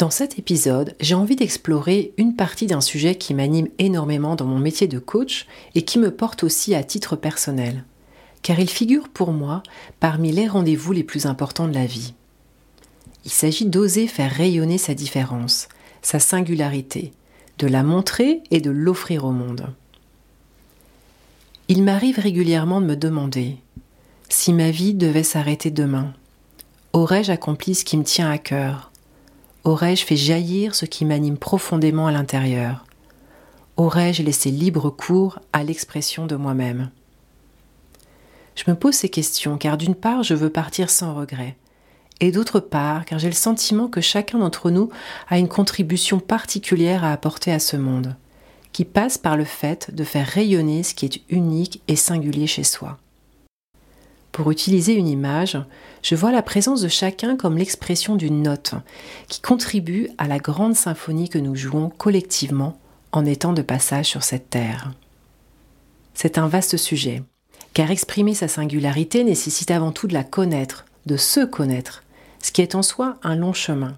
Dans cet épisode, j'ai envie d'explorer une partie d'un sujet qui m'anime énormément dans mon métier de coach et qui me porte aussi à titre personnel, car il figure pour moi parmi les rendez-vous les plus importants de la vie. Il s'agit d'oser faire rayonner sa différence, sa singularité, de la montrer et de l'offrir au monde. Il m'arrive régulièrement de me demander si ma vie devait s'arrêter demain, aurais-je accompli ce qui me tient à cœur? Aurais-je fait jaillir ce qui m'anime profondément à l'intérieur? Aurais-je laissé libre cours à l'expression de moi-même? Je me pose ces questions car d'une part je veux partir sans regret, et d'autre part car j'ai le sentiment que chacun d'entre nous a une contribution particulière à apporter à ce monde, qui passe par le fait de faire rayonner ce qui est unique et singulier chez soi. Pour utiliser une image, je vois la présence de chacun comme l'expression d'une note qui contribue à la grande symphonie que nous jouons collectivement en étant de passage sur cette terre. C'est un vaste sujet, car exprimer sa singularité nécessite avant tout de la connaître, de se connaître, ce qui est en soi un long chemin.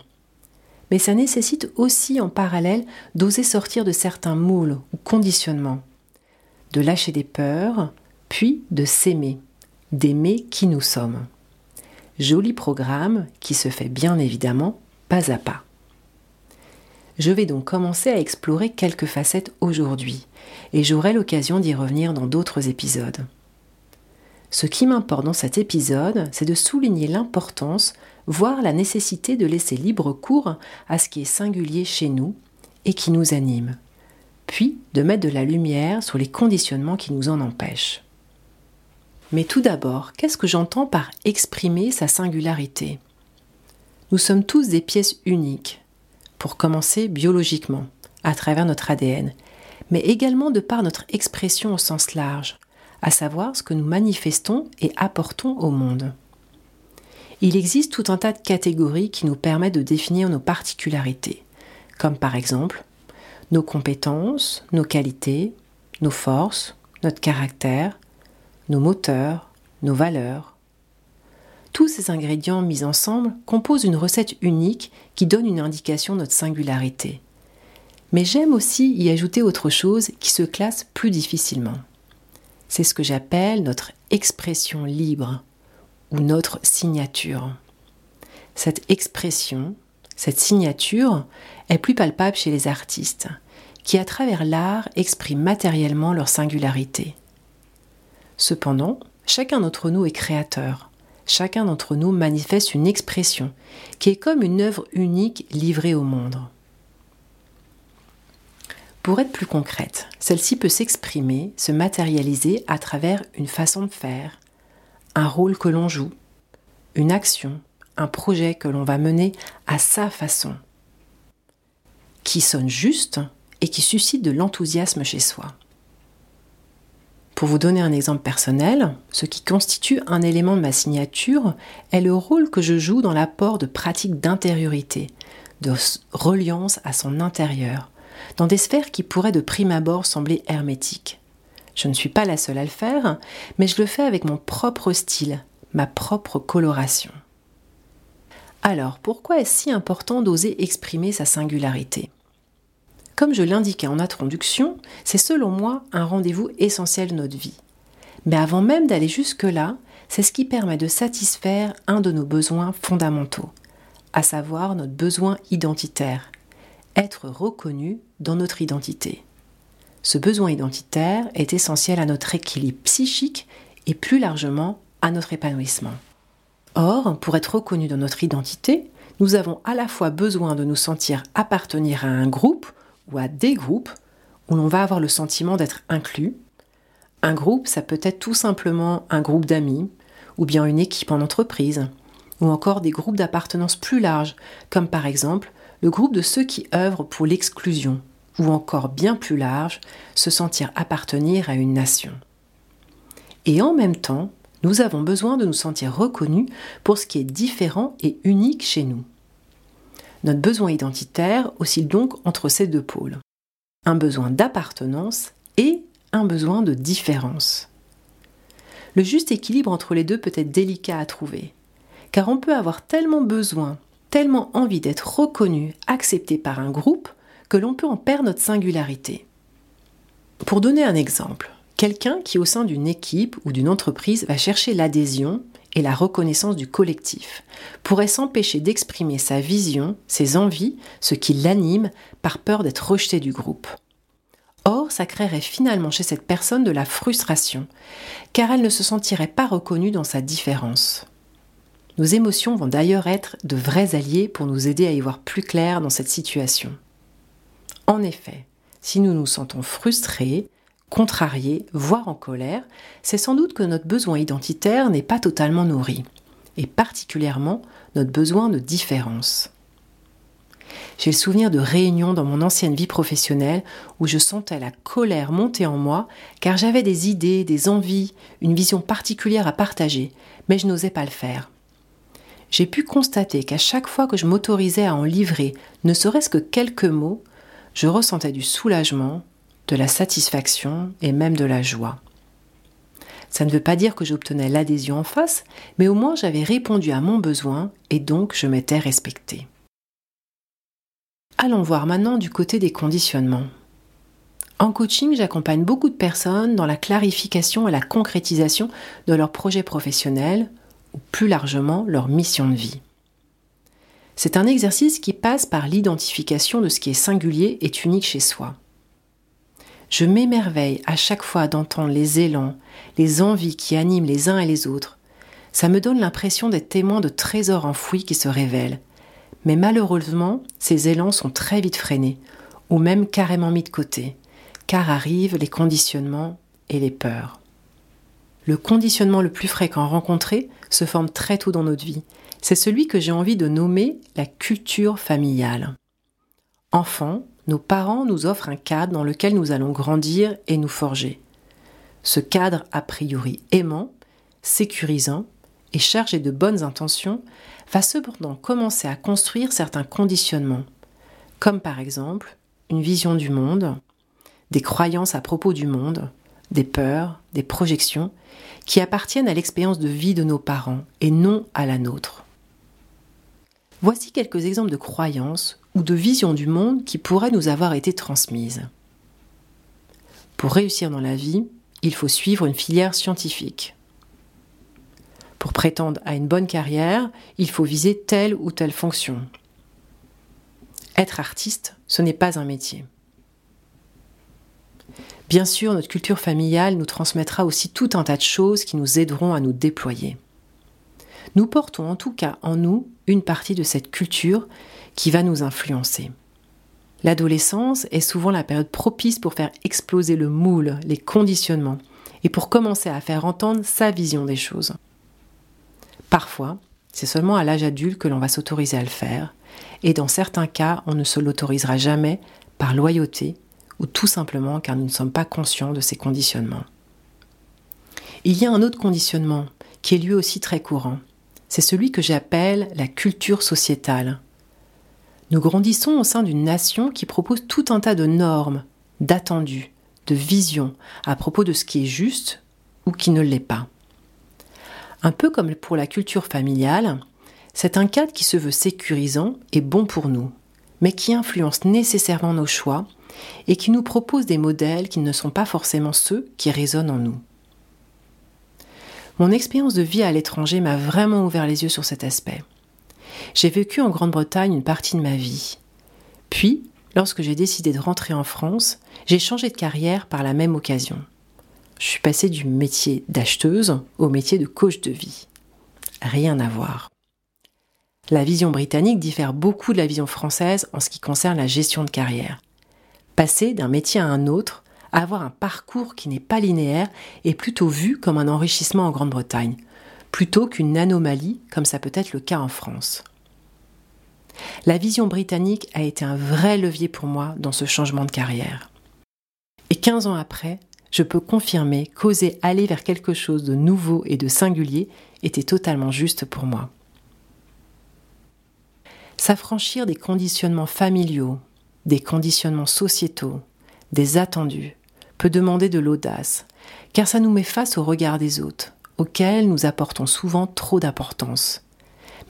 Mais ça nécessite aussi en parallèle d'oser sortir de certains moules ou conditionnements, de lâcher des peurs, puis de s'aimer d'aimer qui nous sommes. Joli programme qui se fait bien évidemment pas à pas. Je vais donc commencer à explorer quelques facettes aujourd'hui, et j'aurai l'occasion d'y revenir dans d'autres épisodes. Ce qui m'importe dans cet épisode, c'est de souligner l'importance, voire la nécessité de laisser libre cours à ce qui est singulier chez nous et qui nous anime, puis de mettre de la lumière sur les conditionnements qui nous en empêchent. Mais tout d'abord, qu'est-ce que j'entends par exprimer sa singularité? Nous sommes tous des pièces uniques, pour commencer biologiquement, à travers notre ADN, mais également de par notre expression au sens large, à savoir ce que nous manifestons et apportons au monde. Il existe tout un tas de catégories qui nous permettent de définir nos particularités, comme par exemple nos compétences, nos qualités, nos forces, notre caractère, nos moteurs, nos valeurs. Tous ces ingrédients mis ensemble composent une recette unique qui donne une indication de notre singularité. Mais j'aime aussi y ajouter autre chose qui se classe plus difficilement. C'est ce que j'appelle notre expression libre ou notre signature. Cette expression, cette signature est plus palpable chez les artistes, qui à travers l'art expriment matériellement leur singularité. Cependant, chacun d'entre nous est créateur. Chacun d'entre nous manifeste une expression qui est comme une œuvre unique livrée au monde. Pour être plus concrète, celle-ci peut s'exprimer, se matérialiser à travers une façon de faire, un rôle que l'on joue, une action, un projet que l'on va mener à sa façon, qui sonne juste et qui suscite de l'enthousiasme chez soi. Pour vous donner un exemple personnel, ce qui constitue un élément de ma signature est le rôle que je joue dans l'apport de pratiques d'intériorité, de reliance à son intérieur, dans des sphères qui pourraient de prime abord sembler hermétiques. Je ne suis pas la seule à le faire, mais je le fais avec mon propre style, ma propre coloration. Alors, pourquoi est-ce si important d'oser exprimer sa singularité? Comme je l'indiquais en introduction, c'est selon moi un rendez-vous essentiel de notre vie. Mais avant même d'aller jusque-là, c'est ce qui permet de satisfaire un de nos besoins fondamentaux, à savoir notre besoin identitaire, être reconnu dans notre identité. Ce besoin identitaire est essentiel à notre équilibre psychique et plus largement à notre épanouissement. Or, pour être reconnu dans notre identité, nous avons à la fois besoin de nous sentir appartenir à un groupe ou à des groupes où l'on va avoir le sentiment d'être inclus. Un groupe, ça peut être tout simplement un groupe d'amis, ou bien une équipe en entreprise, ou encore des groupes d'appartenance plus larges, comme par exemple le groupe de ceux qui œuvrent pour l'exclusion, ou encore bien plus large, se sentir appartenir à une nation. Et en même temps, nous avons besoin de nous sentir reconnus pour ce qui est différent et unique chez nous. Notre besoin identitaire oscille donc entre ces deux pôles. Un besoin d'appartenance et un besoin de différence. Le juste équilibre entre les deux peut être délicat à trouver, car on peut avoir tellement besoin, tellement envie d'être reconnu, accepté par un groupe, que l'on peut en perdre notre singularité. Pour donner un exemple, quelqu'un qui au sein d'une équipe ou d'une entreprise va chercher l'adhésion et la reconnaissance du collectif pourrait s'empêcher d'exprimer sa vision, ses envies, ce qui l'anime, par peur d'être rejeté du groupe. Or, ça créerait finalement chez cette personne de la frustration, car elle ne se sentirait pas reconnue dans sa différence. Nos émotions vont d'ailleurs être de vrais alliés pour nous aider à y voir plus clair dans cette situation. En effet, si nous nous sentons frustrés, contrariés, voire en colère, c'est sans doute que notre besoin identitaire n'est pas totalement nourri, et particulièrement notre besoin de différence. J'ai le souvenir de réunions dans mon ancienne vie professionnelle où je sentais la colère monter en moi car j'avais des idées, des envies, une vision particulière à partager, mais je n'osais pas le faire. J'ai pu constater qu'à chaque fois que je m'autorisais à en livrer ne serait-ce que quelques mots, je ressentais du soulagement, de la satisfaction et même de la joie. Ça ne veut pas dire que j'obtenais l'adhésion en face, mais au moins j'avais répondu à mon besoin et donc je m'étais respectée. Allons voir maintenant du côté des conditionnements. En coaching, j'accompagne beaucoup de personnes dans la clarification et la concrétisation de leurs projets professionnels ou plus largement leur mission de vie. C'est un exercice qui passe par l'identification de ce qui est singulier et unique chez soi. Je m'émerveille à chaque fois d'entendre les élans, les envies qui animent les uns et les autres. Ça me donne l'impression d'être témoin de trésors enfouis qui se révèlent, mais malheureusement, ces élans sont très vite freinés, ou même carrément mis de côté, car arrivent les conditionnements et les peurs. Le conditionnement le plus fréquent rencontré se forme très tôt dans notre vie. C'est celui que j'ai envie de nommer la culture familiale. Enfant, nos parents nous offrent un cadre dans lequel nous allons grandir et nous forger. Ce cadre a priori aimant, sécurisant et chargé de bonnes intentions va cependant commencer à construire certains conditionnements, comme par exemple une vision du monde, des croyances à propos du monde, des peurs, des projections, qui appartiennent à l'expérience de vie de nos parents et non à la nôtre. Voici quelques exemples de croyances ou de visions du monde qui pourraient nous avoir été transmises. Pour réussir dans la vie, il faut suivre une filière scientifique. Pour prétendre à une bonne carrière, il faut viser telle ou telle fonction. Être artiste, ce n'est pas un métier. Bien sûr, notre culture familiale nous transmettra aussi tout un tas de choses qui nous aideront à nous déployer. Nous portons en tout cas en nous une partie de cette culture qui va nous influencer. L'adolescence est souvent la période propice pour faire exploser le moule, les conditionnements, et pour commencer à faire entendre sa vision des choses. Parfois, c'est seulement à l'âge adulte que l'on va s'autoriser à le faire, et dans certains cas, on ne se l'autorisera jamais par loyauté ou tout simplement car nous ne sommes pas conscients de ces conditionnements. Il y a un autre conditionnement qui est lui aussi très courant. C'est celui que j'appelle la culture sociétale. Nous grandissons au sein d'une nation qui propose tout un tas de normes, d'attendus, de visions à propos de ce qui est juste ou qui ne l'est pas. Un peu comme pour la culture familiale, c'est un cadre qui se veut sécurisant et bon pour nous, mais qui influence nécessairement nos choix et qui nous propose des modèles qui ne sont pas forcément ceux qui résonnent en nous. Mon expérience de vie à l'étranger m'a vraiment ouvert les yeux sur cet aspect. J'ai vécu en Grande-Bretagne une partie de ma vie. Puis, lorsque j'ai décidé de rentrer en France, j'ai changé de carrière par la même occasion je suis passée du métier d'acheteuse au métier de coach de vie. Rien à voir. La vision britannique diffère beaucoup de la vision française en ce qui concerne la gestion de carrière. Passer d'un métier à un autre, avoir un parcours qui n'est pas linéaire, est plutôt vu comme un enrichissement en Grande-Bretagne, plutôt qu'une anomalie comme ça peut être le cas en France. La vision britannique a été un vrai levier pour moi dans ce changement de carrière. Et 15 ans après, je peux confirmer qu'oser aller vers quelque chose de nouveau et de singulier était totalement juste pour moi. S'affranchir des conditionnements familiaux, des conditionnements sociétaux, des attendus, peut demander de l'audace, car ça nous met face au regard des autres, auxquels nous apportons souvent trop d'importance.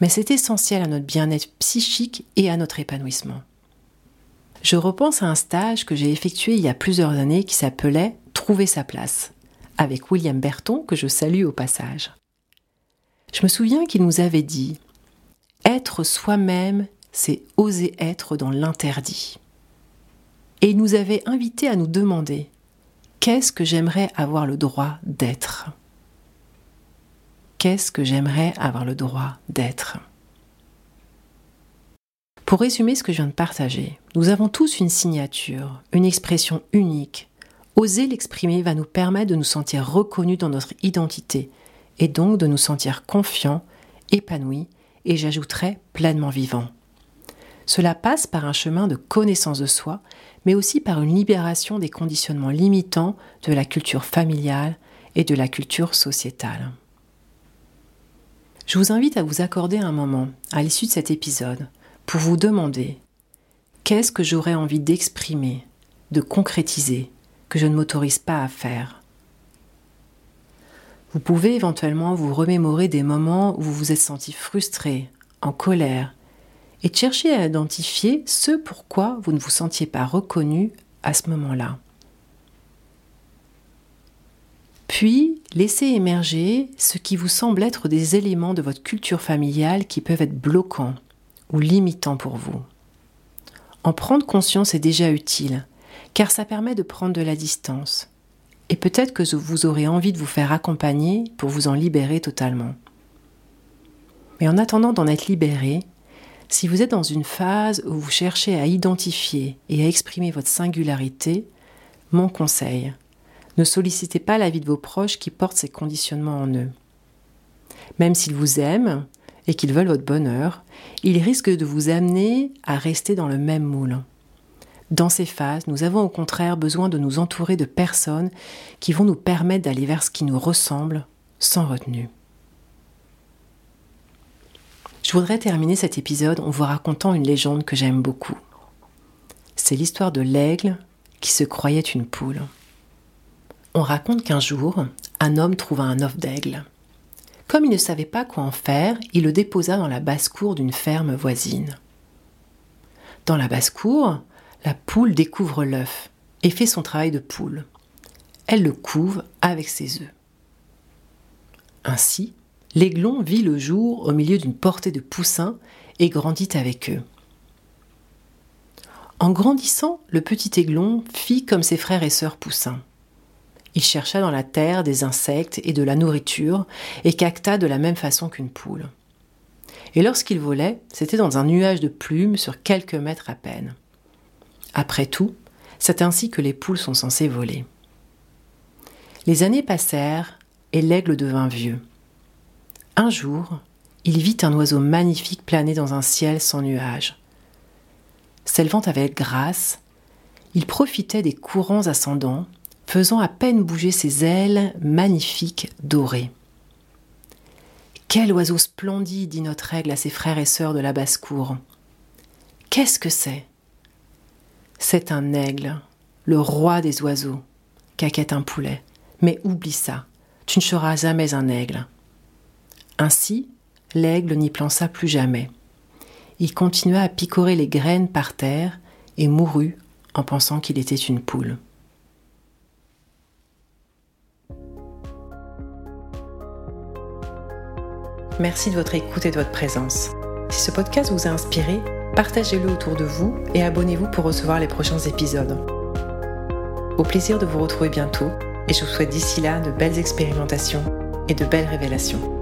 Mais c'est essentiel à notre bien-être psychique et à notre épanouissement. Je repense à un stage que j'ai effectué il y a plusieurs années qui s'appelait Trouver sa place, avec William Berton, que je salue au passage. Je me souviens qu'il nous avait dit Être soi-même, c'est oser être dans l'interdit. Et il nous avait invités à nous demander Qu'est-ce que j'aimerais avoir le droit d'être? Qu'est-ce que j'aimerais avoir le droit d'être? Pour résumer ce que je viens de partager, nous avons tous une signature, une expression unique. Oser l'exprimer va nous permettre de nous sentir reconnus dans notre identité et donc de nous sentir confiants, épanouis et j'ajouterais pleinement vivants. Cela passe par un chemin de connaissance de soi, mais aussi par une libération des conditionnements limitants de la culture familiale et de la culture sociétale. Je vous invite à vous accorder un moment, à l'issue de cet épisode, pour vous demander qu'est-ce que j'aurais envie d'exprimer, de concrétiser, que je ne m'autorise pas à faire? Vous pouvez éventuellement vous remémorer des moments où vous vous êtes senti frustré, en colère, et chercher à identifier ce pourquoi vous ne vous sentiez pas reconnu à ce moment-là. Puis, laissez émerger ce qui vous semble être des éléments de votre culture familiale qui peuvent être bloquants ou limitants pour vous. En prendre conscience est déjà utile, car ça permet de prendre de la distance. Et peut-être que vous aurez envie de vous faire accompagner pour vous en libérer totalement. Mais en attendant d'en être libéré, si vous êtes dans une phase où vous cherchez à identifier et à exprimer votre singularité, mon conseil, ne sollicitez pas l'avis de vos proches qui portent ces conditionnements en eux. Même s'ils vous aiment et qu'ils veulent votre bonheur, ils risquent de vous amener à rester dans le même moule. Dans ces phases, nous avons au contraire besoin de nous entourer de personnes qui vont nous permettre d'aller vers ce qui nous ressemble sans retenue. Je voudrais terminer cet épisode en vous racontant une légende que j'aime beaucoup. C'est l'histoire de l'aigle qui se croyait une poule. On raconte qu'un jour, un homme trouva un œuf d'aigle. Comme il ne savait pas quoi en faire, il le déposa dans la basse-cour d'une ferme voisine. Dans la basse-cour, la poule découvre l'œuf et fait son travail de poule. Elle le couve avec ses œufs. Ainsi, l'aiglon vit le jour au milieu d'une portée de poussins et grandit avec eux. En grandissant, le petit aiglon fit comme ses frères et sœurs poussins. Il chercha dans la terre des insectes et de la nourriture et cacta de la même façon qu'une poule. Et lorsqu'il volait, c'était dans un nuage de plumes sur quelques mètres à peine. Après tout, c'est ainsi que les poules sont censées voler. Les années passèrent et l'aigle devint vieux. Un jour, il vit un oiseau magnifique planer dans un ciel sans nuages. S'élevant avec grâce, il profitait des courants ascendants, faisant à peine bouger ses ailes magnifiques dorées. Quel oiseau splendide, dit notre aigle à ses frères et sœurs de la basse-cour. Qu'est-ce que c'est? C'est un aigle, le roi des oiseaux, caquette un poulet. Mais oublie ça, tu ne seras jamais un aigle. Ainsi, l'aigle n'y plança plus jamais. Il continua à picorer les graines par terre et mourut en pensant qu'il était une poule. Merci de votre écoute et de votre présence. Si ce podcast vous a inspiré, partagez-le autour de vous et abonnez-vous pour recevoir les prochains épisodes. Au plaisir de vous retrouver bientôt et je vous souhaite d'ici là de belles expérimentations et de belles révélations.